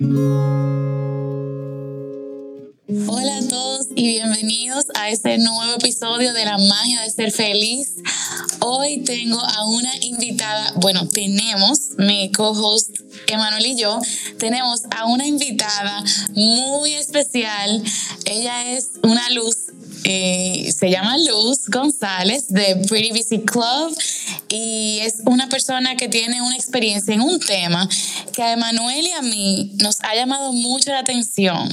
Hola a todos y bienvenidos a este nuevo episodio de La magia de ser feliz. Hoy tengo a una invitada, bueno, tenemos mi co-host Emanuel y yo, tenemos a una invitada muy especial. Ella es una luz eh, se llama Luz González de Pretty Busy Club y es una persona que tiene una experiencia en un tema que a Emanuel y a mí nos ha llamado mucho la atención.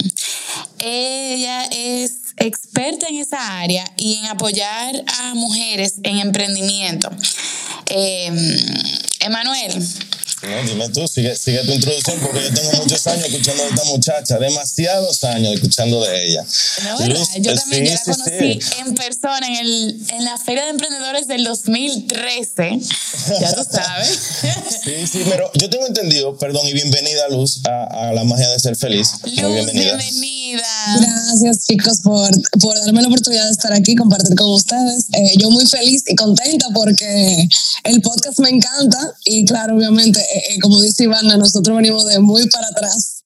Ella es experta en esa área y en apoyar a mujeres en emprendimiento. Eh, Emanuel, no, dime tú, sigue, sigue, tu introducción porque yo tengo muchos años escuchando de esta muchacha, demasiados años escuchando de ella. No, Luz, yo también sí, la conocí sí, en persona en, el, en la Feria de Emprendedores del 2013, ya tú sabes. sí, sí, pero yo tengo entendido, perdón, y bienvenida Luz a, a la magia de ser feliz. Luz, Muy bienvenida. bienvenida. Gracias chicos por, por darme la oportunidad de estar aquí, compartir con ustedes. Eh, yo muy feliz y contenta porque el podcast me encanta y claro, obviamente eh, como dice Ivana, nosotros venimos de muy para atrás.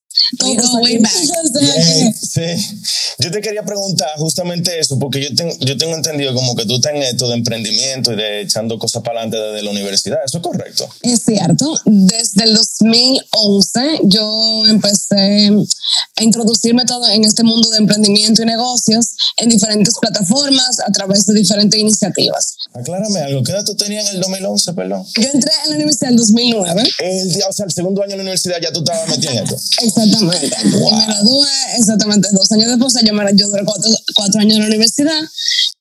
Way back. Yeah, sí. Yo te quería preguntar justamente eso, porque yo, tengo, yo tengo entendido como que tú estás en esto de emprendimiento y de echando cosas para adelante desde la universidad. ¿Eso es correcto? Es cierto. Desde el 2011 yo empecé a introducirme todo en este mundo de emprendimiento y negocios en diferentes plataformas a través de diferentes iniciativas. Aclárame algo, ¿qué edad tú tenías en el 2011, perdón? Yo entré en la universidad en el 2009. El día, o sea, el segundo año en la universidad ya tú estabas metido en esto. Exactamente. Y me gradué exactamente dos años después, yo, me, yo duré cuatro, cuatro años en la universidad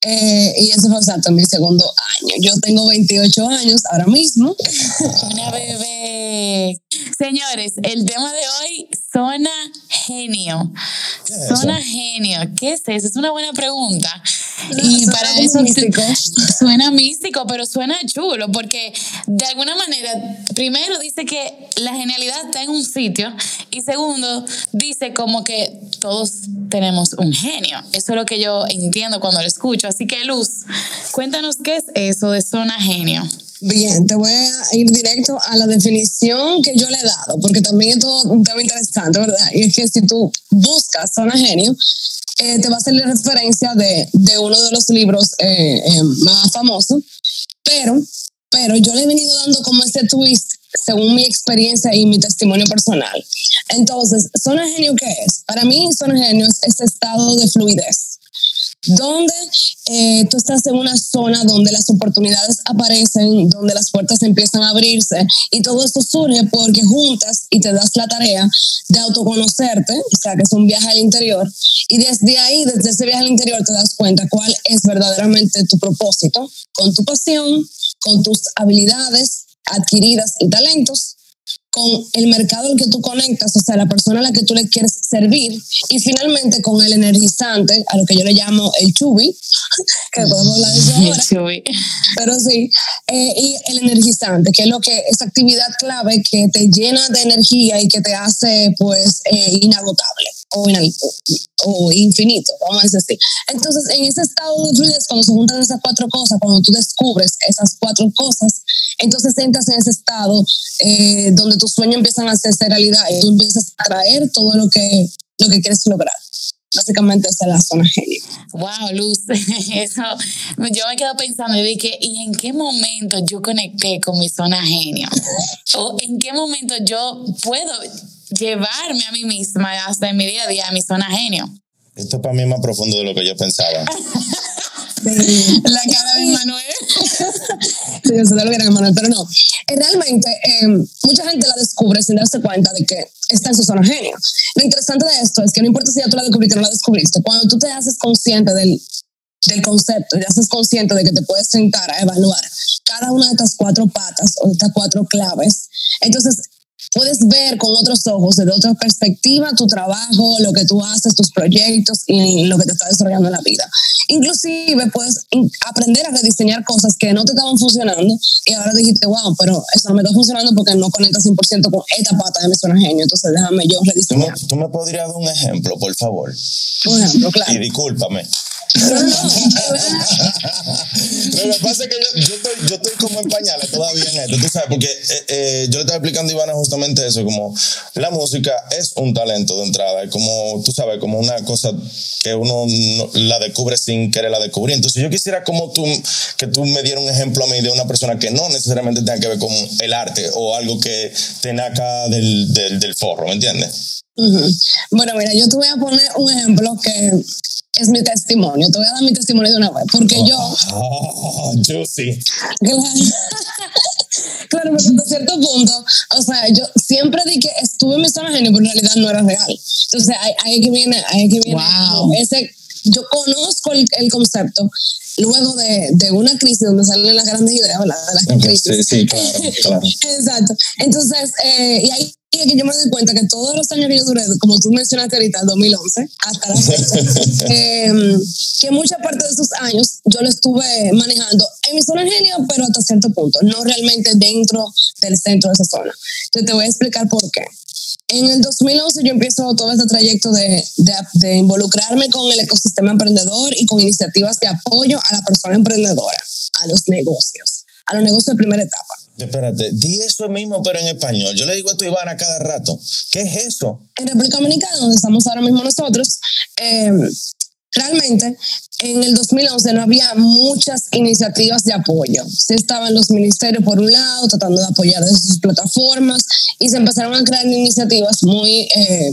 eh, y ese fue exacto mi segundo año. Yo tengo 28 años ahora mismo. Una bebé. Señores, el tema de hoy, zona genio. Zona genio. ¿Qué es eso? Es una buena pregunta. No, y para eso místico. suena místico, pero suena chulo, porque de alguna manera, primero dice que la genialidad está en un sitio y segundo, dice como que todos tenemos un genio. Eso es lo que yo entiendo cuando lo escucho. Así que Luz, cuéntanos qué es eso de zona genio. Bien, te voy a ir directo a la definición que yo le he dado, porque también es todo un tema interesante, ¿verdad? Y es que si tú buscas zona genio, eh, te va a hacer la referencia de, de, uno de los libros eh, eh, más famosos, pero, pero yo le he venido dando como ese twist según mi experiencia y mi testimonio personal. Entonces, zona genio, ¿qué es? Para mí, zona genio es ese estado de fluidez donde eh, tú estás en una zona donde las oportunidades aparecen, donde las puertas empiezan a abrirse y todo esto surge porque juntas y te das la tarea de autoconocerte, o sea que es un viaje al interior y desde ahí, desde ese viaje al interior te das cuenta cuál es verdaderamente tu propósito con tu pasión, con tus habilidades adquiridas y talentos con el mercado al que tú conectas, o sea, la persona a la que tú le quieres servir, y finalmente con el energizante, a lo que yo le llamo el chubi, que podemos hablar de eso ahora. El chubi. Pero sí, eh, y el energizante, que es lo que, esa actividad clave que te llena de energía y que te hace, pues, eh, inagotable o, o infinito, vamos a decir así. Entonces, en ese estado de fluidez, cuando se juntan esas cuatro cosas, cuando tú descubres esas cuatro cosas, entonces entras en ese estado eh, donde tus sueños empiezan a hacerse realidad y tú empiezas a traer todo lo que, lo que quieres lograr. Básicamente esa es la zona genio. Wow, Luz, eso, yo me quedo pensando y dije, ¿y en qué momento yo conecté con mi zona genio? ¿O en qué momento yo puedo llevarme a mí misma hasta en mi día a día a mi zona genio? Esto para mí es más profundo de lo que yo pensaba. Sí. La cara de Manuel. sí, yo sé lo era Manuel, pero no. Realmente, eh, mucha gente la descubre sin darse cuenta de que está en su zona genio. Lo interesante de esto es que no importa si ya tú la descubriste o no la descubriste, cuando tú te haces consciente del, del concepto, te haces consciente de que te puedes sentar a evaluar cada una de estas cuatro patas o de estas cuatro claves, entonces puedes ver con otros ojos, desde otra perspectiva, tu trabajo, lo que tú haces, tus proyectos y lo que te está desarrollando en la vida. Inclusive puedes aprender a rediseñar cosas que no te estaban funcionando y ahora dijiste, wow, pero eso no me está funcionando porque no conecta 100% con esta pata de mi zona genio, entonces déjame yo rediseñar. ¿Tú me, ¿Tú me podrías dar un ejemplo, por favor? Un ejemplo, claro. Y discúlpame. Lo que pasa es que yo, estoy, yo estoy como en pañales todavía en esto, tú sabes, porque eh, eh, yo le estaba explicando a Ivana justamente eso, como la música es un talento de entrada, es como, tú sabes, como una cosa que uno la descubre sin querer la descubrir. Entonces yo quisiera como tú, que tú me dieras un ejemplo a mí de una persona que no necesariamente tenga que ver con el arte o algo que te naca del, del, del forro, ¿me entiendes? Bueno, mira, yo te voy a poner un ejemplo que es mi testimonio. Te voy a dar mi testimonio de una vez, porque yo... Oh, yo sí. Claro, pero hasta cierto punto, o sea, yo siempre di que estuve en mi zona genio, pero en realidad no era real. Entonces, ahí, que viene, ahí que viene wow. ese, yo conozco el, el concepto luego de, de, una crisis donde salen las grandes ideas, ¿verdad? De las crisis. Sí, sí, claro, claro. Exacto. Entonces, eh, y ahí es que yo me doy cuenta que todos los años que yo duré, como tú mencionaste ahorita, el 2011, hasta la fecha, eh, que mucha parte de esos años yo lo estuve manejando en mi zona genio, pero hasta cierto punto, no realmente dentro del centro de esa zona. Entonces te voy a explicar por qué. En el 2011 yo empiezo todo este trayecto de, de, de, involucrarme con el ecosistema emprendedor y con iniciativas de apoyo a la persona emprendedora, a los negocios, a los negocios de primera etapa. Espérate, di eso mismo, pero en español. Yo le digo esto a Ivana cada rato. ¿Qué es eso? En República Dominicana, donde estamos ahora mismo nosotros, eh, realmente en el 2011 no había muchas iniciativas de apoyo. Se estaban los ministerios por un lado tratando de apoyar desde sus plataformas y se empezaron a crear iniciativas muy, eh,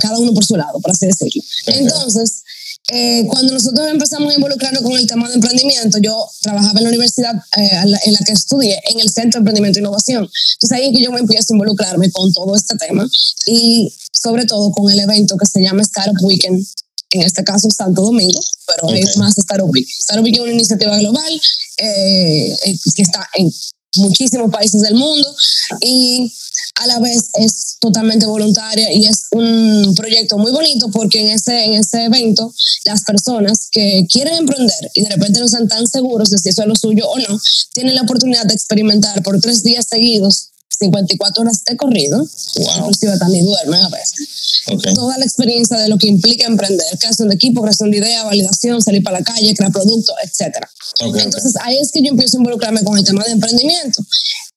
cada uno por su lado, por así decirlo. Okay. Entonces, eh, cuando nosotros empezamos a involucrarnos con el tema de emprendimiento, yo trabajaba en la universidad eh, en la que estudié, en el Centro de Emprendimiento e Innovación. Entonces ahí es que yo me empiezo a involucrarme con todo este tema y sobre todo con el evento que se llama Startup Weekend, en este caso Santo Domingo, pero okay. hay más. Startup Weekend es una iniciativa global eh, que está en muchísimos países del mundo y a la vez es totalmente voluntaria y es un proyecto muy bonito porque en ese, en ese evento las personas que quieren emprender y de repente no están tan seguros de si eso es lo suyo o no, tienen la oportunidad de experimentar por tres días seguidos 54 horas de corrido, wow. inclusive también duermen a veces. Okay. Toda la experiencia de lo que implica emprender, creación de equipo, creación de idea, validación, salir para la calle, crear productos, etc. Okay, Entonces okay. ahí es que yo empiezo a involucrarme con el tema de emprendimiento.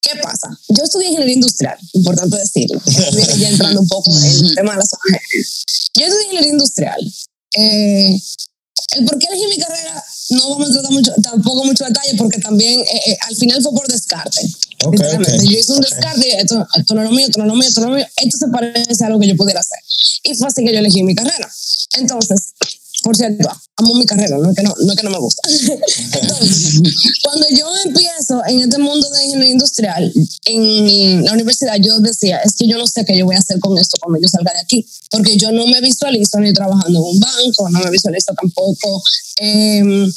¿Qué pasa? Yo estudié ingeniería industrial, importante decirlo. Ya entrando un poco en el tema de la zona Yo estudié ingeniería industrial. Eh, el por qué elegí mi carrera no vamos a tratar mucho, tampoco mucho detalle porque también eh, eh, al final fue por descarte. Okay, okay. Yo hice un descarte esto, esto no es lo mío, esto no es lo mío, esto no es lo mío. Esto se parece a algo que yo pudiera hacer. Y fue así que yo elegí mi carrera. Entonces, por cierto, amo mi carrera, no es que no, no, es que no me gusta. Entonces, cuando yo empiezo en este mundo de ingeniería industrial, en la universidad, yo decía, es que yo no sé qué yo voy a hacer con esto cuando yo salga de aquí, porque yo no me visualizo ni trabajando en un banco, no me visualizo tampoco eh,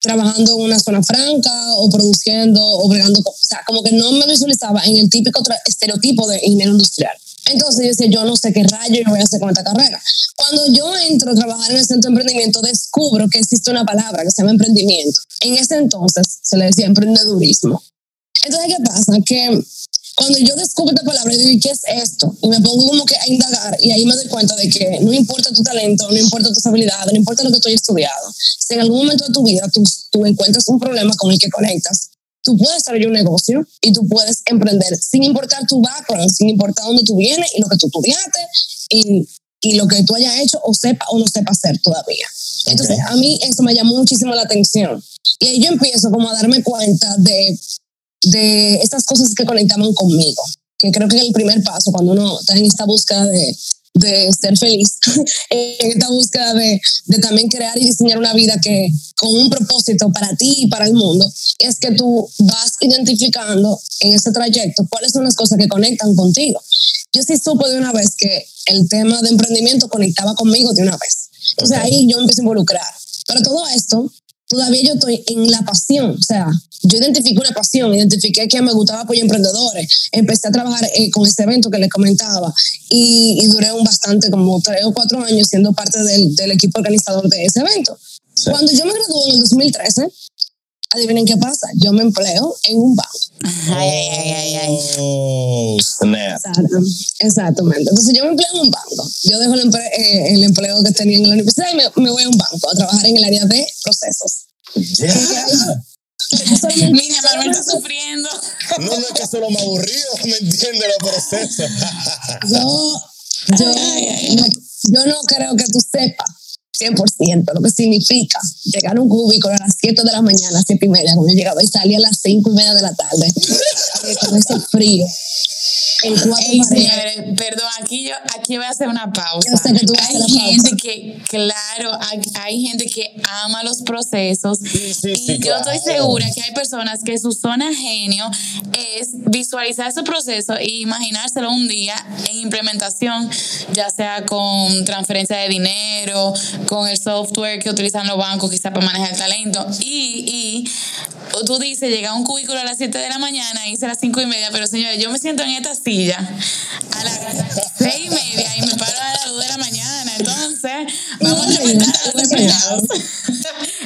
trabajando en una zona franca o produciendo o bregando, o sea, como que no me visualizaba en el típico estereotipo de ingeniero industrial. Entonces yo decía, yo no sé qué rayo yo voy a hacer con esta carrera. Cuando yo entro a trabajar en el centro de emprendimiento, descubro que existe una palabra que se llama emprendimiento. En ese entonces se le decía emprendedurismo. Entonces, ¿qué pasa? Que cuando yo descubro esta palabra, digo, ¿qué es esto? Y me pongo como que a indagar y ahí me doy cuenta de que no importa tu talento, no importa tus habilidades, no importa lo que tú hayas estudiado. Si en algún momento de tu vida tú, tú encuentras un problema con el que conectas, tú puedes desarrollar un negocio y tú puedes emprender sin importar tu background, sin importar dónde tú vienes y lo que tú estudiaste y, y lo que tú hayas hecho o sepa o no sepa hacer todavía. Entonces, okay. a mí eso me llamó muchísimo la atención. Y ahí yo empiezo como a darme cuenta de, de estas cosas que conectaban conmigo, que creo que es el primer paso cuando uno está en esta búsqueda de, de ser feliz, en esta búsqueda de, de, también crear y diseñar una vida que con un propósito para ti y para el mundo, es que tú vas identificando en ese trayecto cuáles son las cosas que conectan contigo. Yo sí supe de una vez que el tema de emprendimiento conectaba conmigo de una vez. Entonces okay. ahí yo me empecé a involucrar. Pero todo esto, todavía yo estoy en la pasión, o sea, yo identifiqué una pasión, identifiqué que me gustaba apoyar emprendedores, empecé a trabajar eh, con ese evento que les comentaba y, y, duré un bastante, como tres o cuatro años siendo parte del, del equipo organizador de ese evento. Sí. Cuando yo me gradué en el 2013, adivinen qué pasa, yo me empleo en un banco. Ay, ay, ay, ay, Oh, snap. Exacto, exactamente. Entonces yo me empleo en un banco. Yo dejo el, empre- eh, el empleo que tenía en la universidad y me, me voy a un banco a trabajar en el área de procesos. Ya. Mira, Manuel está sufriendo. No, no es que solo me aburrido, ¿me entiendes? Los procesos. Yo, yo, no, yo no creo que tú sepas 100% lo que significa llegar a un cubículo a las 7 de la mañana, 7 y media, cuando yo llegaba y salía a las 5 y media de la tarde, con ese frío. En cuatro Ey, señores, perdón, aquí yo aquí voy a hacer una pausa. Yo sé que tú vas a hay gente pausa. que, claro, hay, hay gente que ama los procesos Sí, sí, y sí, yo estoy segura que hay personas que su zona genio es visualizar ese proceso e imaginárselo un día en implementación, ya sea con transferencia de dinero, con el software que utilizan los bancos quizá para manejar el talento y, y o tú dices, llega a un cubículo a las 7 de la mañana, hice a las 5 y media, pero señores, yo me siento en esta silla a las 6 y media y me paro a las 2 de la mañana. Entonces, vamos a respetar a los.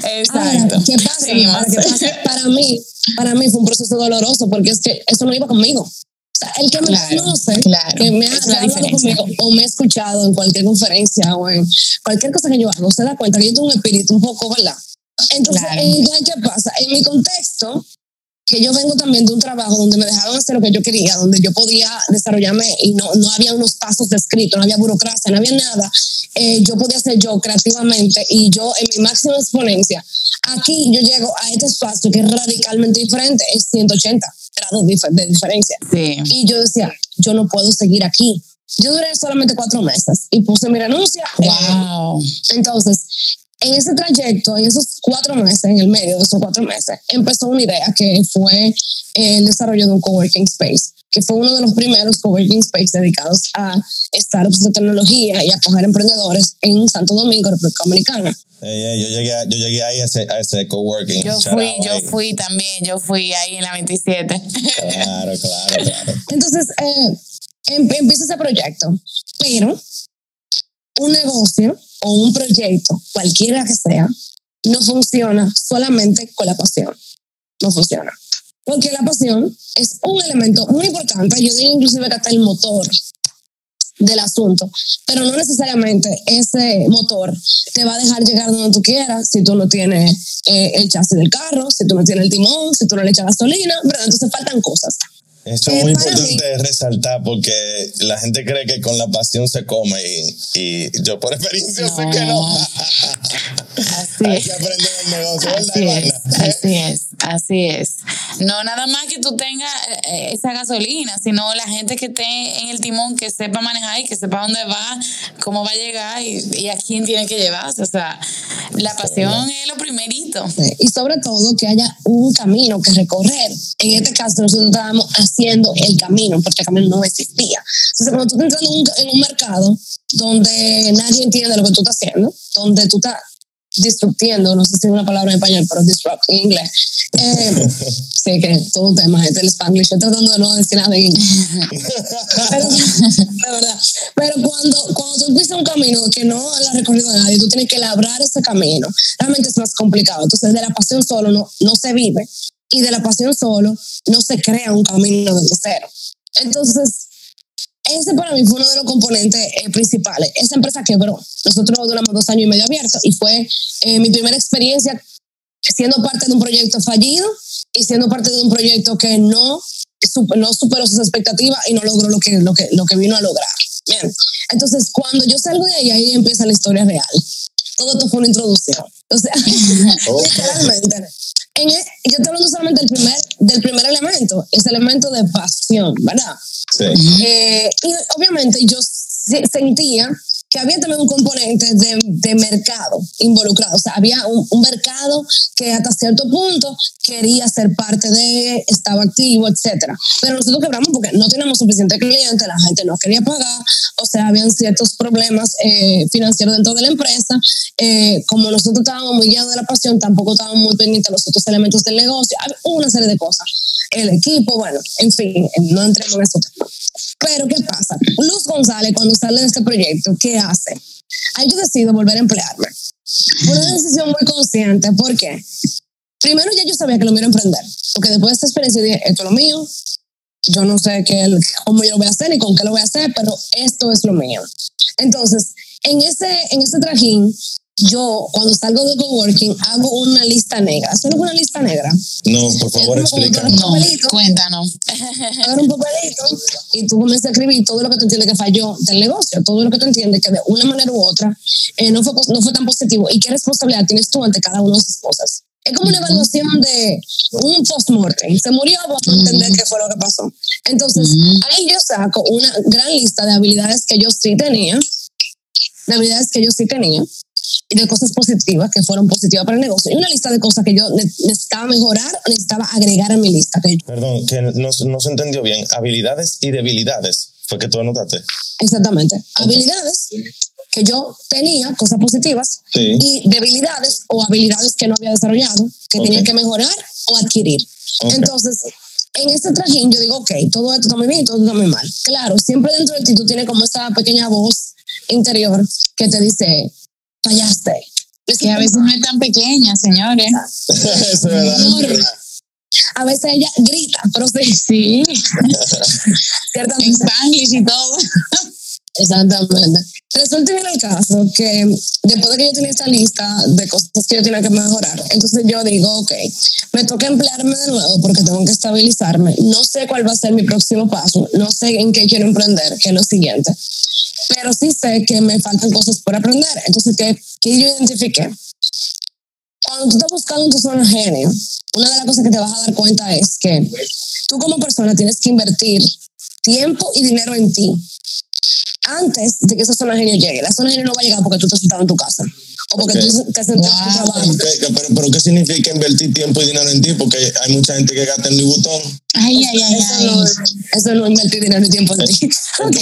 Ahora, Exacto. ¿qué pasa? Ahora, ¿qué pasa? Para mí, para mí fue un proceso doloroso porque es que eso no iba conmigo. O sea, el que me Claro, conoce, claro. que me ha, hablado conmigo o me ha escuchado en cualquier conferencia o en cualquier cosa que yo hago, se da cuenta que yo tengo un espíritu un poco, ¿verdad? Entonces, Claro. entonces, ¿qué pasa? En mi contexto, que yo vengo también de un trabajo donde me dejaban hacer lo que yo quería, donde yo podía desarrollarme y no, no había unos pasos descritos, no había burocracia, no había nada. Eh, yo podía ser yo creativamente y yo en mi máxima exponencia. Aquí yo llego a este espacio que es radicalmente diferente, es 180 grados de diferencia. Sí. Y yo decía, yo no puedo seguir aquí. Yo duré solamente cuatro meses y puse mi renuncia. eh, Wow. entonces, en ese trayecto, en esos cuatro meses, en el medio de esos cuatro meses, empezó una idea que fue el desarrollo de un coworking space, que fue uno de los primeros coworking space dedicados a startups de tecnología y a coger emprendedores en Santo Domingo, República Dominicana. Ey, ey, yo, llegué, a- yo llegué ahí a ese, a ese coworking. Yo fui, yo ahí. fui también, yo fui ahí en la 27. Claro, claro, claro. Entonces, eh, em- empieza ese proyecto, pero un negocio un proyecto, cualquiera que sea, no funciona solamente con la pasión. No funciona. Porque la pasión es un elemento muy importante, yo diría inclusive que hasta el motor del asunto, pero no necesariamente ese motor te va a dejar llegar donde tú quieras si tú no tienes eh, el chasis del carro, si tú no tienes el timón, si tú no le echas gasolina, ¿verdad? Entonces faltan cosas. Eso Eh, es muy importante resaltar porque la gente cree que con la pasión se come y, y yo por experiencia sé que no. Así Hay es. que aprender el negocio, ¿verdad, Así es, así es, así es. No nada más que tú tengas eh, esa gasolina, sino la gente que esté en el timón, que sepa manejar y que sepa dónde va, cómo va a llegar y, y a quién tiene que llevarse. O sea, la pasión es lo primerito. y sobre todo que haya un camino que recorrer. En este caso nosotros estábamos haciendo el camino porque el camino no existía. Entonces cuando tú estás entrando en un mercado donde nadie entiende lo que tú estás haciendo, donde tú estás disruptiendo, no sé si es una palabra en español, pero disrupt en inglés. Eh, sí, que todo un tema es el spanglish. Estoy tratando de no decir nada en inglés. pero, de verdad. Pero cuando, cuando tú empiezas un camino que no lo ha recorrido nadie, tú tienes que labrar ese camino. Realmente es más complicado. Entonces, de la pasión solo no, no se vive y de la pasión solo no se crea un camino desde cero. Entonces, ese para mí fue uno de los componentes eh, principales. Esa empresa quebró. Nosotros duramos dos años y medio abiertos y fue eh, mi primera experiencia siendo parte de un proyecto fallido y siendo parte de un proyecto que no, no superó sus expectativas y no logró lo que, lo que, lo que vino a lograr. Bien. Entonces, cuando yo salgo de ahí, ahí empieza la historia real. Todo esto fue una introducción. O sea, literalmente. En e- yo estoy hablando solamente del primer, del primer elemento, ese elemento de pasión, ¿verdad? Sí. Eh, y obviamente yo se- sentía había también un componente de, mercado involucrado. O sea, había un, un mercado que hasta cierto punto quería ser parte de, estaba activo, etcétera. Pero nosotros quebramos porque no teníamos suficiente cliente, la gente no quería pagar, o sea, habían ciertos problemas eh, financieros dentro de la empresa. Eh, como nosotros estábamos muy guiados de la pasión, tampoco estábamos muy pendientes de los otros elementos del negocio. Había una serie de cosas. El equipo, bueno, en fin, no entremos en eso. Pero, ¿qué pasa? Luz González, cuando sale de este proyecto, ¿qué hace? Ahí yo decido volver a emplearme. Una decisión muy consciente. ¿Por qué? primero ya yo sabía que lo mío emprender, porque después de esta experiencia dije, esto es lo mío, yo no sé qué, cómo yo lo voy a hacer ni con qué lo voy a hacer, pero esto es lo mío. Entonces, en ese, en ese trajín, yo cuando salgo de coworking hago una lista negra. ¿Haces una lista negra? No, por favor, explica. No, cuéntanos. Agarra un papelito y tú comienzas a escribir todo lo que tú entiendes que falló del negocio, todo lo que tú entiendes que de una manera u otra eh, no, fue, no fue tan positivo y qué responsabilidad tienes tú ante cada una de esas cosas. Es como una evaluación de un post-mortem. Se murió, vamos a entender qué fue lo que pasó. Entonces, ahí yo saco una gran lista de habilidades que yo sí tenía, de habilidades que yo sí tenía, de cosas positivas que fueron positivas para el negocio. Y una lista de cosas que yo necesitaba mejorar o necesitaba agregar a mi lista. Perdón, que no, no, se entendió bien. Habilidades y debilidades. Fue que tú anotaste. Exactamente. Habilidades que yo tenía, cosas positivas, y debilidades o habilidades que no había desarrollado, que tenía que mejorar o adquirir. Entonces, en este trajín yo digo, ok, todo esto está muy bien y todo está muy mal. Claro, siempre dentro de ti tú tienes como esa pequeña voz interior que te dice, fallaste. Es que a veces no es tan pequeña, señores. A veces ella grita, pero sí. Sí. en Spanglish y todo. Exactamente. Resulta en el caso que después de que yo tenía esta lista de cosas que yo tenía que mejorar, entonces yo digo, ok, me toca emplearme de nuevo porque tengo que estabilizarme. No sé cuál va a ser mi próximo paso, no sé en qué quiero emprender, que es lo siguiente, pero sí sé que me faltan cosas por aprender. Entonces, ¿qué, qué yo identifiqué? Cuando tú estás buscando tu zona genio, una de las cosas que te vas a dar cuenta es que tú como persona tienes que invertir tiempo y dinero en ti antes de que esa zona genio llegue. La zona genio no va a llegar porque tú estás sentado en tu casa o porque tú te has sentado en tu trabajo. pero, pero, ¿qué significa invertir tiempo y dinero en ti? Porque hay mucha gente que gasta en mi botón. Ay, ay, ay, eso, No, eso no es invertir dinero y tiempo en ti. ¿Qué,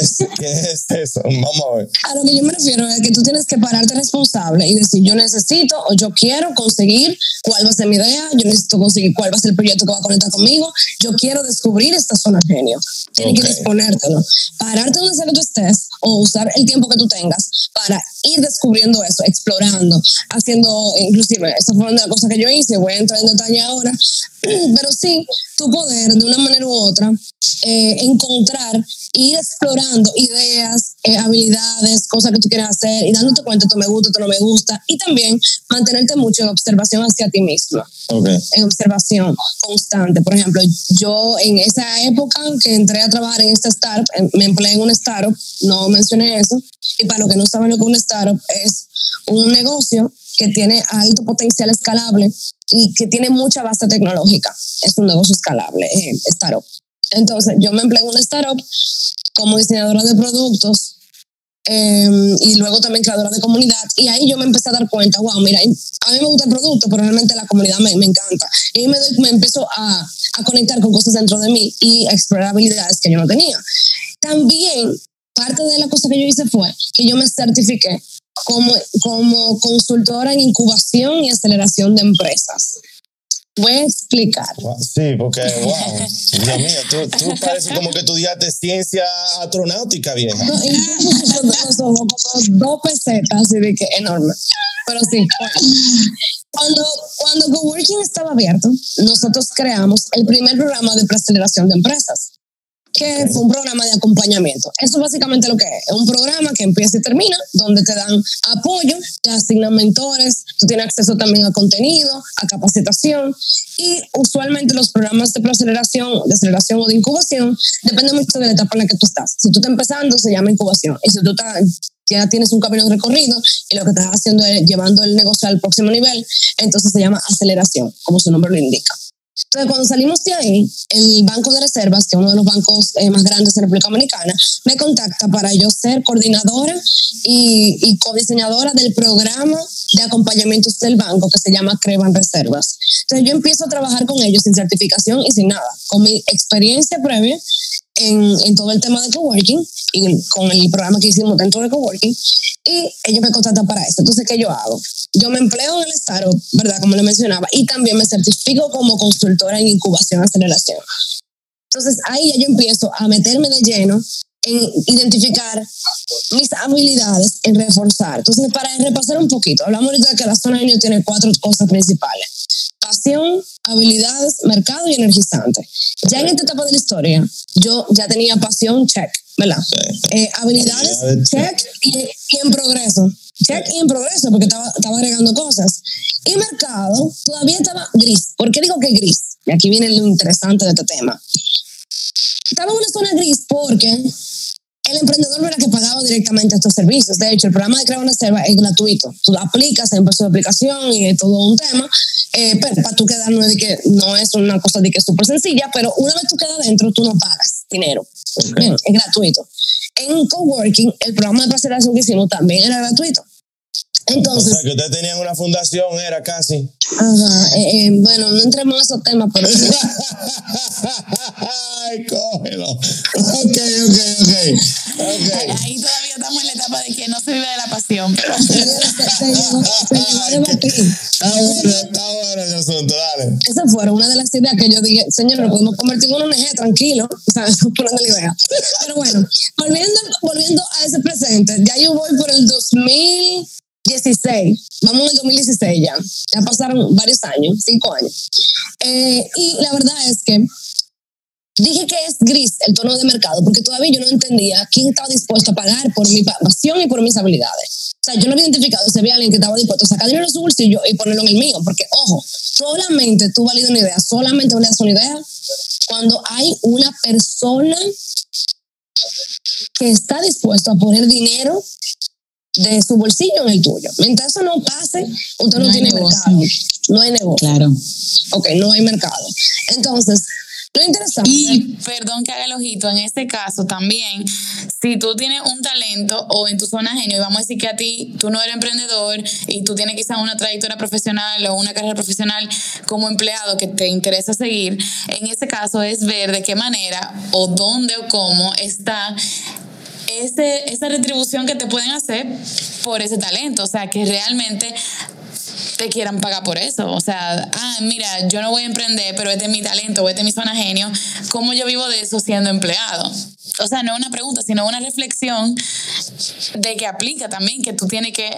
es, ¿Qué es eso? Vamos a ver. A lo que yo me refiero es que tú tienes que pararte responsable y decir, yo necesito o yo quiero conseguir cuál va a ser mi idea, yo necesito conseguir cuál va a ser el proyecto que va a conectar conmigo, yo quiero descubrir esta zona genio. Tienes que disponértelo. Pararte donde sea que tú estés o usar el tiempo que tú tengas para ir descubriendo eso, explorando, haciendo, inclusive, esa fue una de las cosas que yo hice, voy a entrar en detalle ahora, pero sí, tu poder de una manera u otra, eh, encontrar, ir explorando ideas, eh, habilidades, cosas que tú quieres hacer y dándote cuenta, esto me gusta, esto no me gusta, y también mantenerte mucho en observación hacia ti mismo, en observación constante. Por ejemplo, yo en esa época que entré a trabajar en esta startup, me empleé en un startup, no mencioné eso, y para los que no saben lo que es un startup, es un negocio que tiene alto potencial escalable y que tiene mucha base tecnológica. Es un negocio escalable, eh, startup. Entonces, yo me empleé en una startup como diseñadora de productos em, y luego también creadora de comunidad. Y ahí yo me empecé a dar cuenta, wow, mira, a mí me gusta el producto, pero realmente la comunidad me, me encanta. Y me, me empiezo a, a conectar con cosas dentro de mí y a explorar habilidades que yo no tenía. También parte de la cosa que yo hice fue que yo me certifiqué como, como consultora en incubación y aceleración de empresas. Voy a explicar. Sí, porque, wow, Dios mío, tú, tú pareces como que estudiaste ciencia astronáutica, vieja. No, y como dos pesetas, así de que enorme. Pero sí, cuando, cuando Coworking estaba abierto, nosotros creamos el primer programa de preaceleración de empresas que fue un programa de acompañamiento. Eso es básicamente lo que es. Es un programa que empieza y termina, donde te dan apoyo, te asignan mentores, tú tienes acceso también a contenido, a capacitación y usualmente los programas de aceleración, de aceleración o de incubación, depende mucho de la etapa en la que tú estás. Si tú estás empezando, se llama incubación. Y si tú ya tienes un camino recorrido y lo que estás haciendo es llevando el negocio al próximo nivel, entonces se llama aceleración, como su nombre lo indica. Entonces, cuando salimos de ahí, el Banco de Reservas, que es uno de los bancos eh, más grandes en República Dominicana, me contacta para yo ser coordinadora y, y codiseñadora del programa de acompañamientos del banco que se llama Creban Reservas. Entonces, yo empiezo a trabajar con ellos sin certificación y sin nada, con mi experiencia previa en, en, todo el tema de coworking y con el programa que hicimos dentro de coworking y ellos me contratan para eso. Entonces, ¿qué yo hago? Yo me empleo en el startup, ¿verdad? Como le mencionaba, y también me certifico como consultora en incubación y aceleración. Entonces, ahí ya yo empiezo a meterme de lleno en identificar mis habilidades, en reforzar. Entonces, para repasar un poquito, hablamos ahorita de que la zona genio tiene cuatro cosas principales. Pasión, habilidades, mercado y energizante. Ya en esta etapa de la historia, yo ya tenía pasión, check, ¿verdad? Eh, habilidades, check y, y, en progreso. Check y en progreso, porque estaba, estaba agregando cosas. Y mercado todavía estaba gris. ¿Por qué digo que gris? Y aquí viene lo interesante de este tema. Estaba en una zona gris porque el emprendedor no era que pagaba directamente estos servicios. De hecho, el programa de Crear una Reserva es gratuito. Tú aplicas, hay un proceso de aplicación y es todo un tema. Eh, pero para tú quedar no es, de que, no es una cosa de que es súper sencilla, pero una vez tú quedas dentro, tú no pagas dinero. Bien, es gratuito. En coworking, el programa de parcelación que hicimos también era gratuito. Entonces, o sea, que ustedes tenían una fundación, era casi. Ajá, eh, eh, bueno, no entremos en esos temas, pero. Ay, cógelo. Ok, ok, ok. okay. Ahí todavía estamos en la etapa de que no se vive de la pasión. Pero... Está bueno, está bueno el asunto, dale. Esa fue una de las ideas que yo dije, señor, lo podemos convertir en una ONG, tranquilo. O sea, eso por la idea. Pero bueno, volviendo, volviendo a ese presente, ya yo voy por el 2000. 16, vamos en el 2016 ya, ya pasaron varios años, cinco años. Eh, y la verdad es que dije que es gris el tono de mercado, porque todavía yo no entendía quién estaba dispuesto a pagar por mi pasión y por mis habilidades. O sea, yo no había identificado si había alguien que estaba dispuesto a sacar dinero de su bolsillo y ponerlo en el mío, porque ojo, solamente tú validas una idea, solamente validas una idea cuando hay una persona que está dispuesto a poner dinero de su bolsillo en el tuyo. Mientras eso no pase, usted no, no tiene mercado. No hay negocio. Claro. Ok, no hay mercado. Entonces, lo interesante. Y perdón que haga el ojito, en este caso también, si tú tienes un talento o en tu zona genio, y vamos a decir que a ti tú no eres emprendedor y tú tienes quizás una trayectoria profesional o una carrera profesional como empleado que te interesa seguir, en ese caso es ver de qué manera o dónde o cómo está ese, esa retribución que te pueden hacer por ese talento. O sea, que realmente te quieran pagar por eso. O sea, ah, mira, yo no voy a emprender, pero este es mi talento, este es mi zona genio. ¿Cómo yo vivo de eso siendo empleado? O sea, no una pregunta, sino una reflexión de que aplica también, que tú tienes que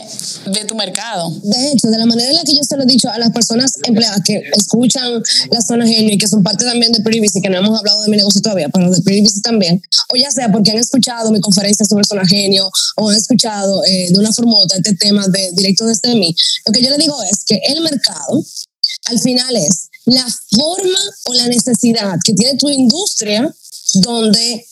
ver tu mercado. De hecho, de la manera en la que yo se lo he dicho a las personas empleadas que escuchan la zona genio y que son parte también de Privacy, que no hemos hablado de mi negocio todavía, pero de Privacy también, o ya sea porque han escuchado mi conferencia sobre zona genio o han escuchado eh, de una otra este tema de directo desde mí, lo que yo le digo es que el mercado al final es la forma o la necesidad que tiene tu industria donde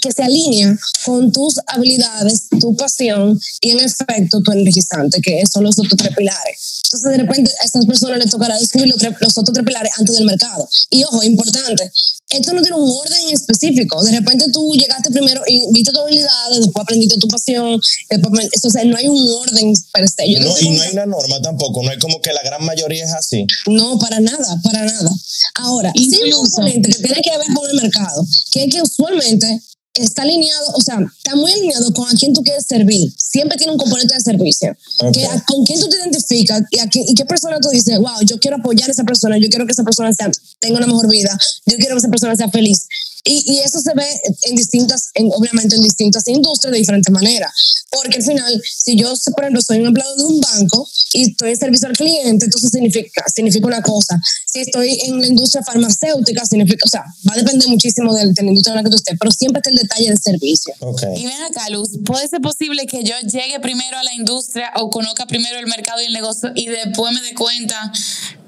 que se alinea con tus habilidades, tu pasión y en efecto tu energizante, que son los otros tres pilares. Entonces de repente a estas personas les tocará descubrir los, los otros tres pilares antes del mercado. Y ojo, importante, esto no tiene un orden específico. De repente tú llegaste primero y viste tus habilidades, después aprendiste tu pasión. Después, o sea, no hay un orden per se. no, no y no hay una norma tampoco. No hay como que la gran mayoría es así. No, para nada, para nada. Ahora, sí hay un componente que tiene que ver con el mercado, que es que usualmente está alineado, o sea, está muy alineado con a quién tú quieres servir. Siempre tiene un componente de servicio. Okay. Que a, con quién tú te identificas y, a qué, y qué persona tú dices, wow, yo quiero apoyar a esa persona, yo quiero que esa persona sea, tenga una mejor vida, yo quiero que esa persona sea feliz. Y, y eso se ve en distintas, en, obviamente en distintas industrias de diferentes maneras. Porque al final, si yo, por ejemplo, soy un empleado de un banco y estoy en servicio al cliente, entonces significa, significa una cosa. Si estoy en la industria farmacéutica, significa, o sea, va a depender muchísimo de, de la industria en la que tú estés, pero siempre está el detalle de servicio. Okay. Y ven acá, Luz, ¿puede ser posible que yo llegue primero a la industria o conozca primero el mercado y el negocio y después me dé cuenta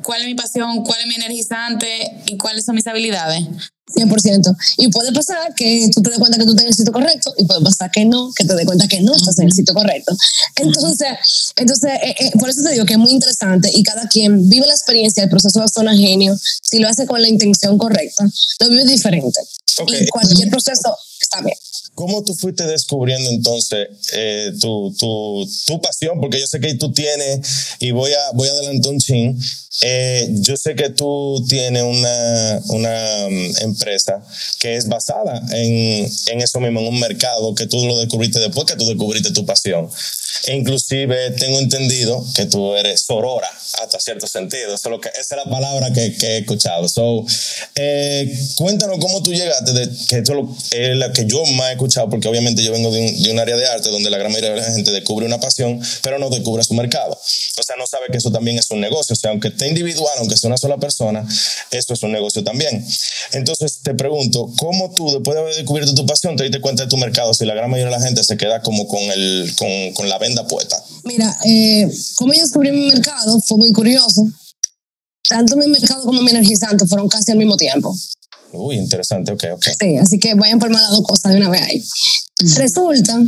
cuál es mi pasión, cuál es mi energizante y cuáles son mis habilidades? 100%. Y puede pasar que tú te des cuenta que tú estás en el sitio correcto y puede pasar que no, que te des cuenta que no estás en el sitio correcto. Entonces, entonces eh, eh, por eso te digo que es muy interesante y cada quien vive la experiencia del proceso de zona genio, si lo hace con la intención correcta, lo vive diferente. Okay. Y cualquier proceso bien. ¿Cómo tú fuiste descubriendo entonces eh, tu, tu, tu, pasión? Porque yo sé que tú tienes, y voy a, voy a adelantar un chin, eh, yo sé que tú tienes una, una um, empresa que es basada en, en eso mismo, en un mercado que tú lo descubriste después que tú descubriste tu pasión. E inclusive tengo entendido que tú eres sorora hasta cierto sentido. Eso es lo que, esa es la palabra que, que he escuchado. So, eh, cuéntanos cómo tú llegaste, de, que esto es la que yo más he escuchado, porque obviamente yo vengo de un, de un área de arte donde la gran mayoría de la gente descubre una pasión, pero no descubre su mercado. O sea, no sabe que eso también es un negocio. O sea, aunque esté individual, aunque sea una sola persona, eso es un negocio también. Entonces, te pregunto, ¿cómo tú, después de haber descubierto tu pasión, te diste cuenta de tu mercado si la gran mayoría de la gente se queda como con, el, con, con la venda puesta? Mira, eh, como yo descubrí mi mercado fue muy curioso. Tanto mi mercado como mi energizante fueron casi al mismo tiempo. Uy, interesante, ok, ok. Sí, así que vayan por las dos cosas de una vez ahí. Resulta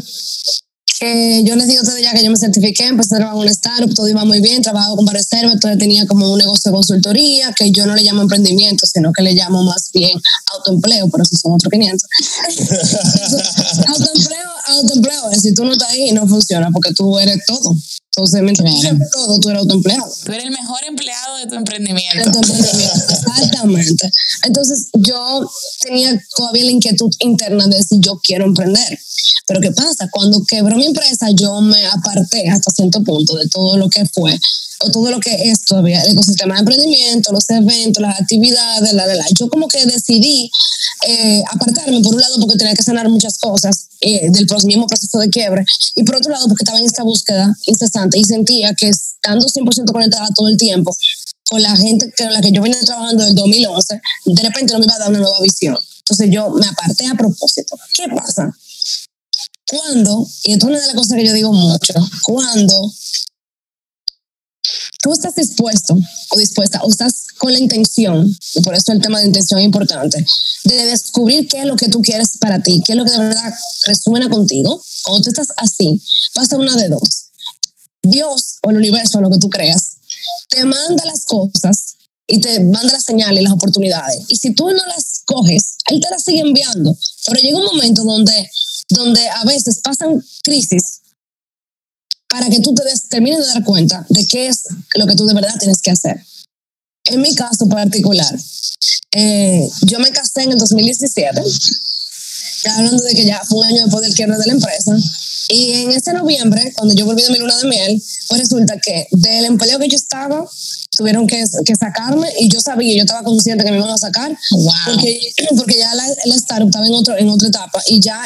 que yo les digo ustedes ya que yo me certifiqué, empecé a trabajar en una startup, todo iba muy bien, trabajaba con varios servers, entonces tenía como un negocio de consultoría, que yo no le llamo emprendimiento, sino que le llamo más bien autoempleo, pero eso son otros 500. autoempleo, autoempleo, si tú no estás ahí, no funciona, porque tú eres todo. Entonces, mientras tú todo, tú eres autoempleado. Tú eres el mejor empleado de tu emprendimiento. De tu emprendimiento, Exactamente. Entonces, yo tenía todavía la inquietud interna de si yo quiero emprender. Pero ¿qué pasa? Cuando quebró mi empresa, yo me aparté hasta cierto punto de todo lo que fue o todo lo que es todavía el ecosistema de emprendimiento, los eventos, las actividades, la, la, la. Yo como que decidí eh, apartarme, por un lado, porque tenía que sanar muchas cosas eh, del mismo proceso de quiebre, y por otro lado, porque estaba en esta búsqueda incesante y sentía que estando 100% conectada todo el tiempo con la gente con la que yo venía trabajando el 2011, de repente no me iba a dar una nueva visión. Entonces yo me aparté a propósito. ¿Qué pasa? Cuando, y esto es una de las cosas que yo digo mucho, cuando tú estás dispuesto o dispuesta o estás con la intención, y por eso el tema de intención es importante, de descubrir qué es lo que tú quieres para ti, qué es lo que de verdad resuena contigo, cuando tú estás así, pasa una de dos. Dios o el universo, lo que tú creas, te manda las cosas y te manda las señales las oportunidades. Y si tú no las coges, Él te las sigue enviando. Pero llega un momento donde, donde a veces pasan crisis para que tú te des, termines de dar cuenta de qué es lo que tú de verdad tienes que hacer. En mi caso particular, eh, yo me casé en el 2017, ya hablando de que ya fue un año después del quiebre de la empresa, y en ese noviembre, cuando yo volví de mi luna de miel, pues resulta que del empleo que yo estaba, tuvieron que, que sacarme y yo sabía, yo estaba consciente que me iban a sacar, Wow. porque, porque ya la, la startup estaba en, otro, en otra etapa y ya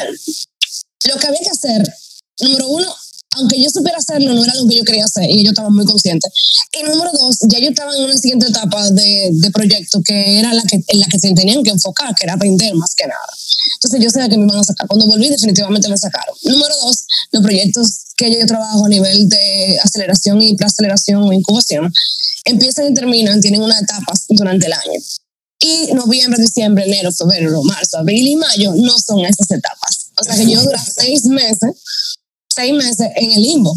lo que había que hacer, número uno, aunque yo supiera hacerlo, no era lo que yo quería hacer y ellos estaban muy conscientes. Y número dos, ya yo estaba en una siguiente etapa de, de proyecto que era la que, en la que se tenían que enfocar, que era aprender más que nada. Entonces yo sabía que me iban a sacar. Cuando volví, definitivamente me sacaron. Número dos, los proyectos que yo trabajo a nivel de aceleración y preaceleración o incubación empiezan y terminan, tienen unas etapas durante el año. Y noviembre, diciembre, enero, febrero, marzo, abril y mayo no son esas etapas. O sea que yo duré seis meses, seis meses en el limbo,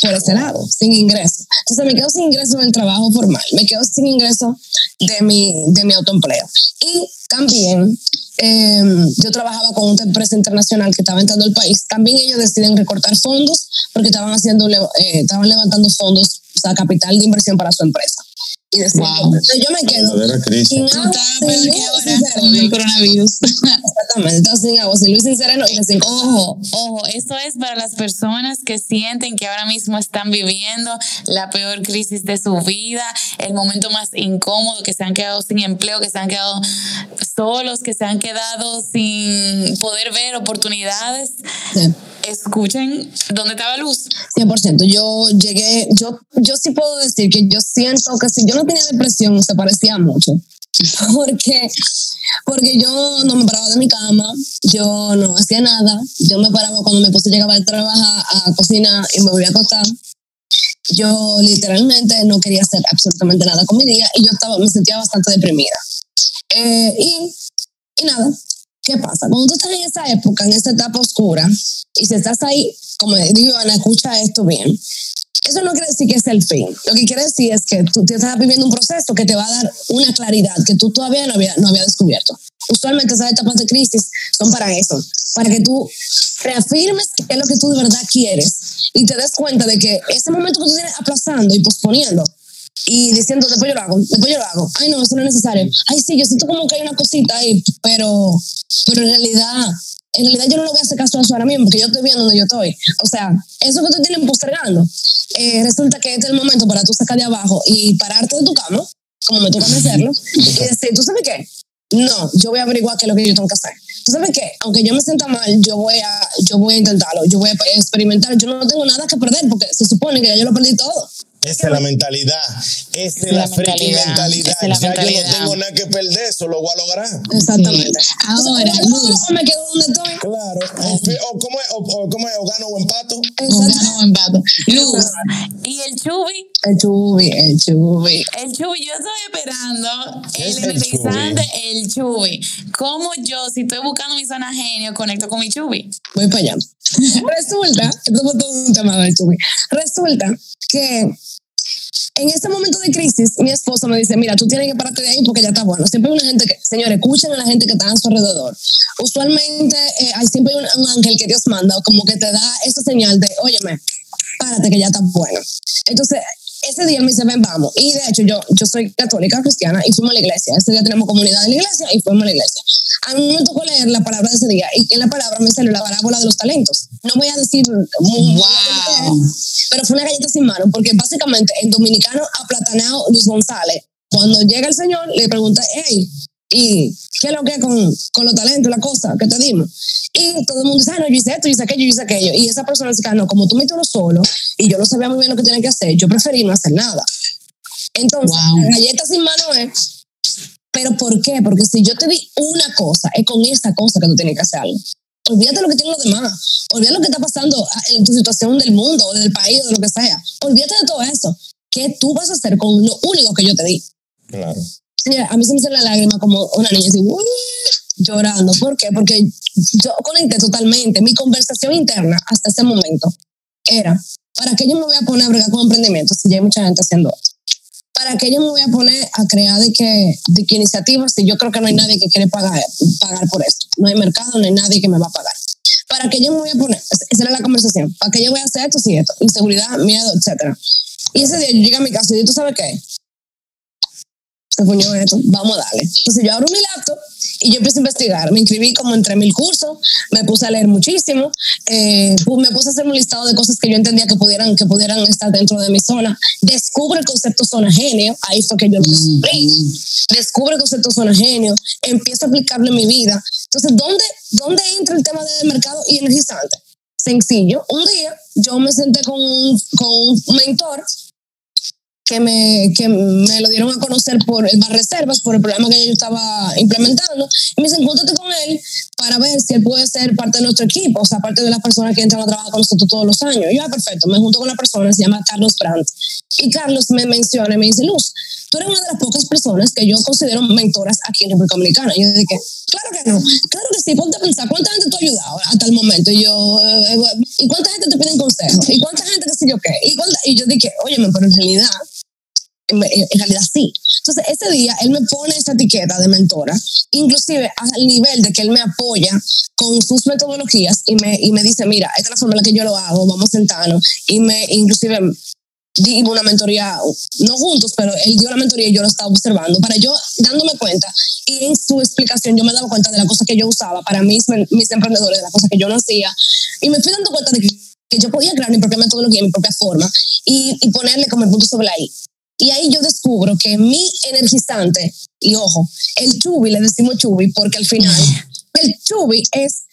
por ese lado, sin ingreso. Entonces me quedo sin ingreso del trabajo formal, me quedo sin ingreso de mi, de mi autoempleo. Y también eh, yo trabajaba con una empresa internacional que estaba entrando al país. También ellos deciden recortar fondos porque estaban haciendo, eh, estaban levantando fondos, o sea, capital de inversión para su empresa. Y Wow. entonces yo me quedo sin agua, sin peor que luz, con el sereno. coronavirus. Exactamente, sin agua, sin luz, sin sereno y sin Ojo, ojo, esto es para las personas que sienten que ahora mismo están viviendo la peor crisis de su vida, el momento más incómodo, que se han quedado sin empleo, que se han quedado solos, que se han quedado sin poder ver oportunidades. Sí. Escuchen dónde estaba luz. 100%. Yo llegué, yo, yo sí puedo decir que yo siento que si yo no tenía depresión, se parecía mucho. Porque, porque yo no me paraba de mi cama, yo no hacía nada, yo me paraba cuando mi esposo llegaba de trabajar a cocinar y me volvía a acostar. Yo literalmente no quería hacer absolutamente nada con mi día y yo estaba, me sentía bastante deprimida. Eh, y, y nada, ¿qué pasa? Cuando tú estás en esa época, en esa etapa oscura, y si estás ahí, como digo, Ivana, escucha esto bien. Eso no quiere decir que es el fin. Lo que quiere decir es que tú te estás viviendo un proceso que te va a dar una claridad que tú todavía no había, no había descubierto. Usualmente esas etapas de crisis son para eso, para que tú reafirmes qué es lo que tú de verdad quieres y te des cuenta de que ese momento que tú tienes aplazando y posponiendo y diciendo, después yo lo hago, después yo lo hago. Ay, no, eso no es necesario. Ay, sí, yo siento como que hay una cosita ahí, pero, pero en realidad, en realidad yo no lo voy a hacer caso a eso ahora mismo, porque yo estoy viendo donde yo estoy. O sea, eso que tú tienes postergando, eh, resulta que este es el momento para tú sacar de abajo y pararte de tu cama, como me toca hacerlo, y decir, ¿tú sabes qué? No, yo voy a averiguar qué es lo que yo tengo que hacer. ¿Tú sabes qué? Aunque yo me sienta mal, yo voy a, yo voy a intentarlo, yo voy a experimentar, yo no tengo nada que perder, porque se supone que ya yo lo perdí todo. Esa es la mentalidad. Esa es la, mentalidad. Es la ya yo mentalidad. no tengo nada que perder, eso lo voy a lograr. Exactamente. Ahora, o Luz. o me quedo donde estoy. Claro. O, o es, o, o cómo es, o gano o empato. Exacto. gano o empate. Luz. Y el Chubi, El chubi, el chubi. el Chubi, yo estoy esperando ¿Qué es el energizante, el Chubi. ¿Cómo yo, si estoy buscando mi zona genio, conecto con mi Chubi? Voy para allá. Resulta, esto fue todo un tema del chubi. Resulta que en ese momento de crisis, mi esposo me dice, mira, tú tienes que pararte de ahí porque ya está bueno. Siempre hay una gente que, señores, escuchen a la gente que está a su alrededor. Usualmente eh, hay siempre un, un ángel que Dios manda, como que te da esa señal de, óyeme, párate que ya está bueno. Entonces, ese día me dice, ven, vamos. Y de hecho, yo, yo soy católica cristiana y fuimos a la iglesia. Ese día tenemos comunidad en la iglesia y fuimos a la iglesia. A mí me tocó leer la palabra de ese día y en la palabra me salió la parábola de los talentos. No voy a decir Wow. pero fue una galleta sin mano, porque básicamente el dominicano aplatanado Luis González, cuando llega el señor, le pregunta, hey, ¿y qué es lo que es con, con los talentos, la cosa que te dimos? Y todo el mundo dice, ah, no, yo hice esto, yo hice aquello, yo hice aquello. Y esa persona dice, ah, no, como tú me uno solo y yo no sabía muy bien lo que tenía que hacer, yo preferí no hacer nada. Entonces, Wow. la galleta sin mano es, ¿pero por qué? Porque si yo te di una cosa, es con esa cosa que tú tienes que hacer algo. Olvídate lo que tienen los demás. Olvídate lo que está pasando en tu situación del mundo o del país o de lo que sea. Olvídate de todo eso. ¿Qué tú vas a hacer con lo único que yo te di? Claro. Señora, a mí se me sale la lágrima como una niña así, "Uy", llorando. ¿Por qué? Porque yo conecté totalmente. Mi conversación interna hasta ese momento era, ¿para qué yo me voy a poner a bregar con emprendimiento si ya hay mucha gente haciendo esto? ¿Para qué yo me voy a poner a crear de que, de que iniciativas si yo creo que no hay nadie que quiere pagar, pagar por esto? No hay mercado, no hay nadie que me va a pagar. ¿Para qué yo me voy a poner? Esa era la conversación. ¿Para qué yo voy a hacer esto si esto? Inseguridad, miedo, etcétera. Y ese día yo llegué a mi casa y dije, ¿tú sabes qué? Se puñó esto, vamos a darle. Entonces yo abro mi laptop y yo empiezo a investigar. Me inscribí como en 3.000 cursos, me puse a leer muchísimo, eh, me puse a hacer un listado de cosas que yo entendía que pudieran, que pudieran estar dentro de mi zona. Descubro el concepto zona genio, ahí fue que yo lo descubrí. Descubro el concepto zona genio, empiezo a aplicarlo en mi vida. Entonces, ¿dónde, dónde entra el tema del mercado y energizante? Sencillo, un día yo me senté con un, con un mentor que me, que me lo dieron a conocer por el Reservas, por el programa que yo estaba implementando. Y me dicen, júntate con él para ver si él puede ser parte de nuestro equipo, o sea, parte de las personas que entran a trabajar con nosotros todos los años. Y yo, ah, perfecto, me junto con la persona, se llama Carlos Brandt. Y Carlos me menciona y me dice, Luz, tú eres una de las pocas personas que yo considero mentoras aquí en República Dominicana. Y yo dije, claro que no, claro que sí, ponte a pensar, ¿cuánta gente tú has ayudado hasta el momento? Y yo, eh, eh, ¿y cuánta gente te piden consejos? ¿Y cuánta gente qué sé yo qué? ¿Y, y yo dije, óyeme, pero en realidad en, realidad sí. Entonces, ese día él me pone esa etiqueta de mentora, inclusive al nivel de que él me apoya con sus metodologías y me, y me dice, mira, esta es la forma en la que yo lo hago, vamos a sentarnos. Y me, inclusive, dimos una mentoría, no juntos, pero él dio la mentoría y yo lo estaba observando, para yo dándome cuenta y en su explicación yo me daba cuenta de las cosas que yo usaba para mis, mis emprendedores, de las cosas que yo no hacía. Y me fui dando cuenta de que, que yo podía crear mi propia metodología, mi propia forma y, y ponerle como el punto sobre la I. Y ahí yo descubro que mi energizante, y ojo, el chubi, le decimos chubi porque al final el chubi es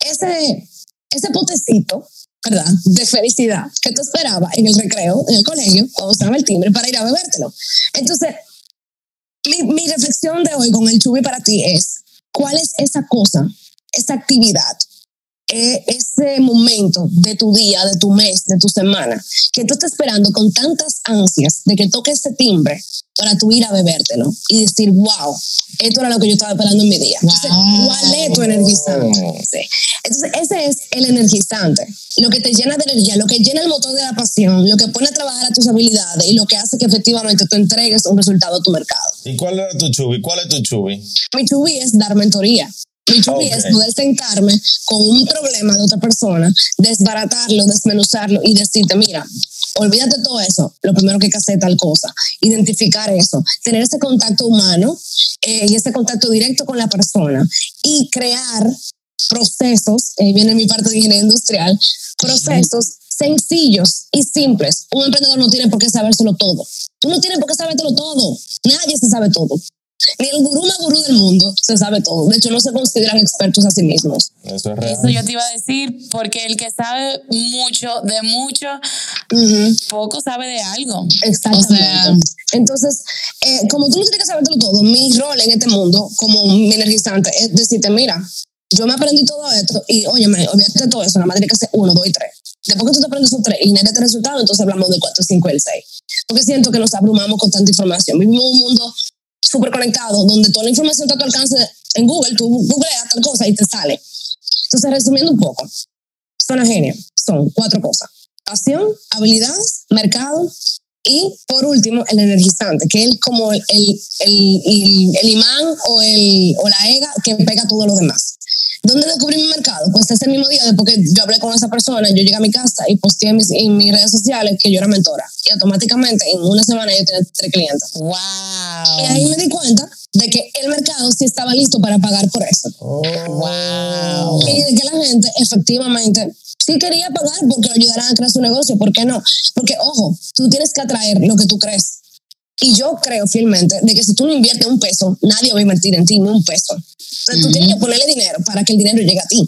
ese, ese potecito, ¿verdad? De felicidad que tú esperabas en el recreo, en el colegio, cuando estaba el timbre para ir a bebértelo. Entonces, mi, mi reflexión de hoy con el chubi para ti es, ¿cuál es esa cosa, esa actividad ese momento de tu día, de tu mes, de tu semana, que tú estás esperando con tantas ansias de que toque ese timbre para tú ir a bebértelo y decir, wow, esto era lo que yo estaba esperando en mi día. Entonces, Wow. ¿cuál es tu energizante? Sí. Entonces, ese es el energizante, lo que te llena de energía, lo que llena el motor de la pasión, lo que pone a trabajar a tus habilidades y lo que hace que efectivamente tú entregues un resultado a tu mercado. ¿Y cuál era tu chubi? ¿Cuál es tu chubi? Mi chubi es dar mentoría. Mi chubi Ok. es poder sentarme con un problema de otra persona, desbaratarlo, desmenuzarlo y decirte, mira, olvídate todo eso, lo primero que hay que hacer es tal cosa, identificar eso, tener ese contacto humano eh, y ese contacto directo con la persona y crear procesos, eh, viene mi parte de ingeniería industrial, procesos sencillos y simples. Un emprendedor no tiene por qué sabérselo todo. Tú no tienes por qué sabértelo todo. Nadie se sabe todo. Ni el gurú más gurú del mundo se sabe todo. De hecho, no se consideran expertos a sí mismos. Eso es real. Eso yo te iba a decir, porque el que sabe mucho de mucho, poco sabe de algo. Exactamente. O sea- Entonces, eh, como tú no tienes que sabértelo todo, mi rol en este mundo como mi energizante es decirte, mira, yo me aprendí todo esto y, oye, olvídate de todo eso, nada más tienes que hacer uno, dos y tres. Después que tú te aprendes esos tres y generas este resultado, entonces hablamos del cuatro, cinco y el seis. Porque siento que nos abrumamos con tanta información. Vivimos en un mundo súper conectado, donde toda la información está a tu alcance en Google, tú googleas tal cosa y te sale. Entonces, resumiendo un poco, Zona Genio son cuatro cosas. Pasión, habilidades, mercado y, por último, el energizante, que es como el, el, el, el- imán o, o la ega que pega a todo lo demás. ¿Dónde descubrí mi mercado? Pues ese mismo día, después que yo hablé con esa persona, yo llegué a mi casa y posteé en mis, en mis redes sociales que yo era mentora. Y automáticamente, en una semana, yo tenía tres clientes. Wow. Y ahí me di cuenta de que el mercado sí estaba listo para pagar por eso. Oh. Wow. Y de que la gente efectivamente sí quería pagar porque lo ayudaran a crear su negocio. ¿Por qué no? Porque, ojo, tú tienes que atraer lo que tú crees. Y yo creo fielmente de que si tú no inviertes un peso, nadie va a invertir en ti, ni un peso. Entonces tú tienes que ponerle dinero para que el dinero llegue a ti.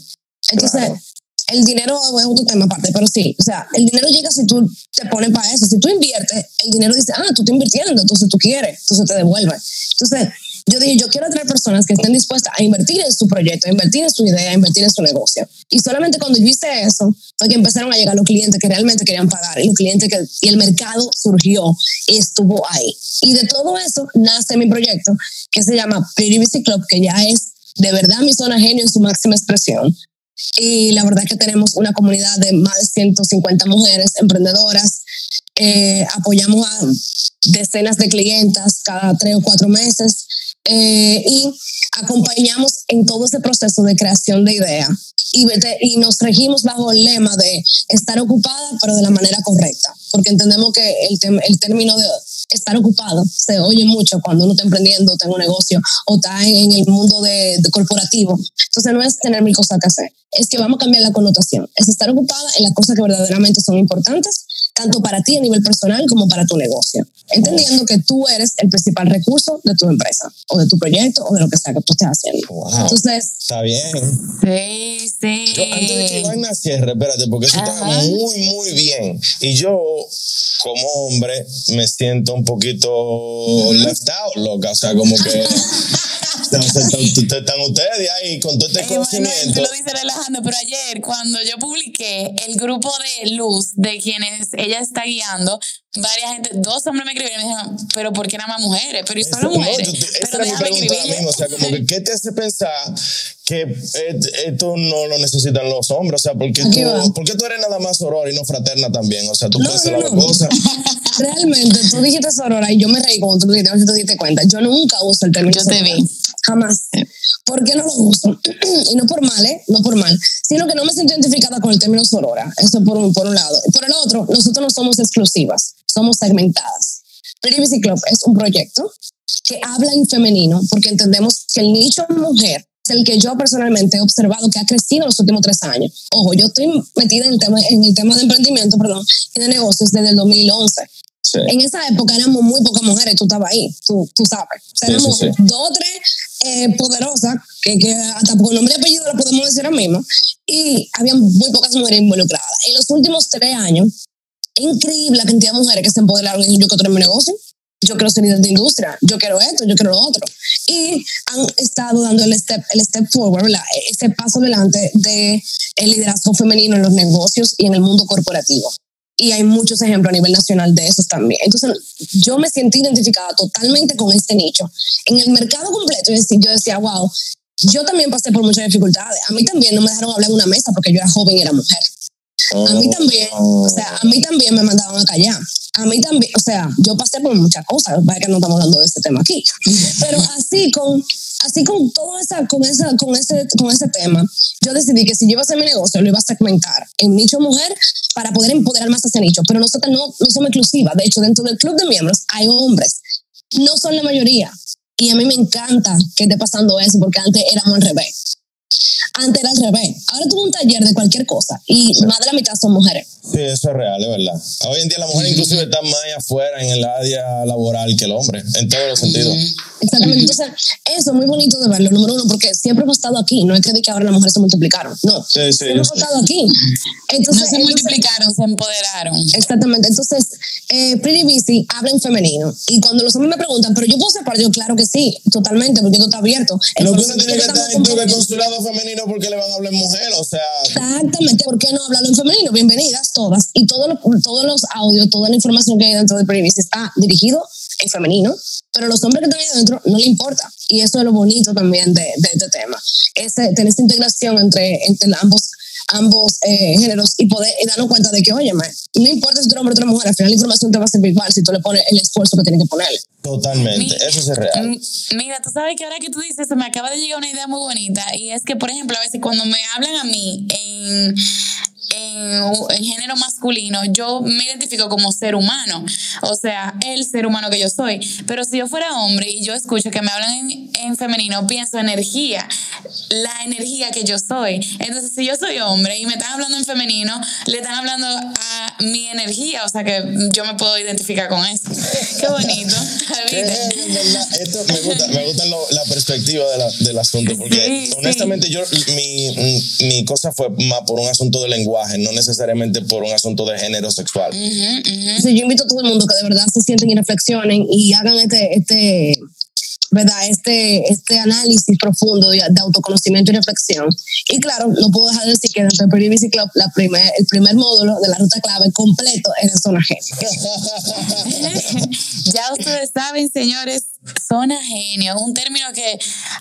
Entonces, Claro. el dinero es otro tema aparte, pero sí, o sea, el dinero llega si tú te pones para eso. Si tú inviertes, el dinero dice, ah, tú estás invirtiendo, entonces tú quieres, entonces te devuelve. Entonces, yo dije, yo quiero atraer personas que estén dispuestas a invertir en su proyecto, a invertir en su idea, a invertir en su negocio. Y solamente cuando yo hice eso, fue que empezaron a llegar los clientes que realmente querían pagar y los clientes que, y el mercado surgió y estuvo ahí. Y de todo eso nace mi proyecto que se llama Pretty Busy Club, que ya es de verdad mi zona genio en su máxima expresión. Y la verdad es que tenemos una comunidad de más de 150 mujeres emprendedoras. Eh, apoyamos a decenas de clientas cada tres o cuatro meses eh, y acompañamos en todo ese proceso de creación de idea. Y, y nos regimos bajo el lema de estar ocupada, pero de la manera correcta, porque entendemos que el, el término de estar ocupado se oye mucho cuando uno está emprendiendo, está un negocio o está en el mundo de, de corporativo. Entonces no es tener mil cosas que hacer, es que vamos a cambiar la connotación, es estar ocupada en las cosas que verdaderamente son importantes, tanto para ti a nivel personal como para tu negocio, entendiendo que tú eres el principal recurso de tu empresa o de tu proyecto o de lo que sea que tú estés haciendo. Wow. Entonces, Está bien. Sí, sí. Yo, antes de que Ivana cierre, espérate, porque eso está Ajá. muy, muy bien. Y yo, como hombre, me siento un poquito left out, loca. O sea, como que. están ustedes ahí con todo este conocimiento. lo dices relajando, pero ayer cuando yo publiqué el grupo de luz de quienes ella está guiando, varias gente, dos hombres me escribieron y me dijeron, pero ¿por qué nada más mujeres? Pero y Eso- solo no, mujeres. yo te- esa pero déjame mismo. O sea, como que, ¿qué te hace pensar que eh, esto no lo necesitan los hombres? O sea, ¿por qué, Aquí va. tú, ¿por qué tú eres nada más soror y no fraterna también? O sea, tú No, puedes hacer no, las no. dos cosas. realmente, tú dijiste Sorora y yo me reí cuando tú dijiste, a ver si te diste cuenta. Yo nunca uso el término Yo te vi. Jamás. ¿Por qué no lo uso? y no por mal, ¿eh? No por mal. Sino que no me siento identificada con el término Sorora. Eso por un, por un lado. Por el otro, nosotros no somos exclusivas, somos segmentadas. Busy Club es un proyecto que habla en femenino porque entendemos que el nicho mujer es el que yo personalmente he observado que ha crecido en los últimos tres años. Ojo, yo estoy metida en el tema, en el tema de emprendimiento, perdón, y de negocios desde el 2011. Sí. En esa época éramos muy pocas mujeres, tú estabas ahí, tú, tú sabes. O sea, éramos sí, sí. dos o tres eh, poderosas, que, que hasta por nombre y apellido lo podemos decir ahora mismo, y había muy pocas mujeres involucradas. En los últimos tres años, increíble la cantidad de mujeres que se empoderaron y dijeron, yo quiero tener mi negocio, yo quiero ser líder de industria, yo quiero esto, yo quiero lo otro. Y han estado dando el step, el step forward, ¿verdad? ese paso adelante de el liderazgo femenino en los negocios y en el mundo corporativo. Y hay muchos ejemplos a nivel nacional de esos también. Entonces, yo me sentí identificada totalmente con este nicho. En el mercado completo, yo decía, wow, yo también pasé por muchas dificultades. A mí también no me dejaron hablar en una mesa porque yo era joven y era mujer. A mí también, o sea, a mí también me mandaban a callar. a mí también, o sea, yo pasé por muchas cosas, vaya que no estamos hablando de este tema aquí, pero así con, así con todo esa, con esa, con ese, con ese tema, yo decidí que si yo iba a hacer mi negocio, lo iba a segmentar en nicho mujer para poder empoderar más a ese nicho, pero nosotros no, no somos exclusivas, de hecho, dentro del club de miembros hay hombres, no son la mayoría, y a mí me encanta que esté pasando eso, porque antes éramos al revés. Antes era al revés. Ahora tuve un taller de cualquier cosa y más de la mitad son mujeres. Sí, eso es real, es verdad. Hoy en día la mujer inclusive está más allá afuera en el área laboral que el hombre, en todos los sentidos. Exactamente. Entonces, eso es muy bonito de verlo, número uno, porque siempre hemos estado aquí. No es que, de que ahora las mujeres se multiplicaron. No. Sí, sí. Siempre hemos estado aquí. Entonces, No se entonces- multiplicaron, se empoderaron. Exactamente. Entonces, eh, Pretty Busy habla en femenino. Y cuando los hombres me preguntan, ¿pero yo puedo ser parte? Yo, claro que sí, totalmente, porque esto está abierto. El Lo que uno tiene que estar en tu consulado femenino porque le van a hablar en mujer, o sea, Exactamente, ¿por qué no hablarlo en femenino? Bienvenidas todas. Y todos los, todos los audios, toda la información que hay dentro de Pretty Busy está dirigido en femenino, pero los hombres que están ahí adentro no le importa. Y eso es lo bonito también de, de este tema. Ese, tener esa integración entre, entre ambos ambos eh, géneros y poder y darnos cuenta de que, oye, no importa si tú eres hombre o tú eres mujer, al final la información te va a servir igual si tú le pones el esfuerzo que tienes que ponerle. totalmente, eso es real. Mira, tú sabes que ahora que tú dices eso, me acaba de llegar una idea muy bonita y es que, por ejemplo, a veces cuando me hablan a mí en, en, en género masculino, yo me identifico como ser humano, o sea, el ser humano que yo soy. Pero si yo fuera hombre y yo escucho que me hablan en, en femenino, pienso energía, la energía que yo soy. Entonces, si yo soy hombre y me están hablando en femenino, le están hablando a mi energía, o sea que yo me puedo identificar con eso. Qué bonito. Esto me gusta, me gusta lo- la perspectiva de la- del asunto, porque Sí, sí. honestamente yo, mi, mi cosa fue más por un asunto de lenguaje, no necesariamente por un asunto de género sexual. Entonces, yo invito a todo el mundo que de verdad se sienten y reflexionen y hagan este, este, ¿verdad? Este, este análisis profundo de, de autoconocimiento y reflexión. Y claro, no puedo dejar de decir que dentro del Busy Club, la primer, el primer módulo de la ruta clave completo es de zona G. ya ustedes saben, señores, zona genio, un término que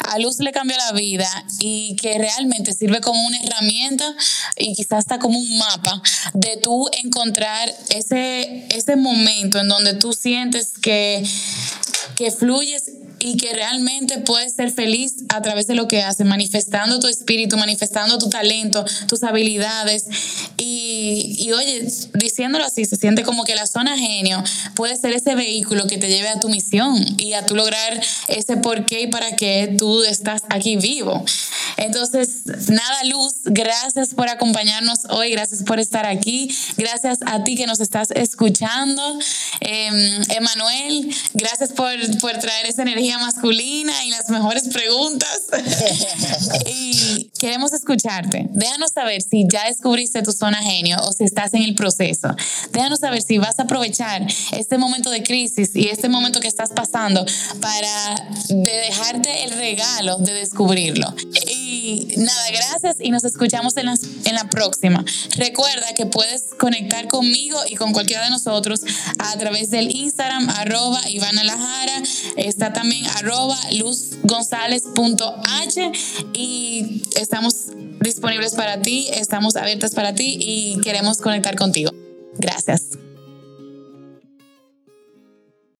a Luz le cambió la vida y que realmente sirve como una herramienta y quizás hasta como un mapa de tú encontrar ese, ese momento en donde tú sientes que, que fluyes y que realmente puedes ser feliz a través de lo que haces, manifestando tu espíritu, manifestando tu talento, tus habilidades. Y, y oye, diciéndolo así, se siente como que la zona genio puede ser ese vehículo que te lleve a tu misión y a tu lograr ese por qué y para qué tú estás aquí vivo. Entonces, nada, Luz, gracias por acompañarnos hoy, gracias por estar aquí, gracias a ti que nos estás escuchando. Eh, Emanuel, gracias por, por traer esa energía masculina y las mejores preguntas. y queremos escucharte. Déjanos saber si ya descubriste tu zona genio o si estás en el proceso. Déjanos saber si vas a aprovechar este momento de crisis y este momento que estás pasando para de dejarte el regalo de descubrirlo. Y nada, gracias y nos escuchamos en la, en la próxima. Recuerda que puedes conectar conmigo y con cualquiera de nosotros a través del Instagram arroba Ivana Lajara. Está también arroba luzgonzález.h y estamos disponibles para ti, estamos abiertas para ti y queremos conectar contigo. Gracias.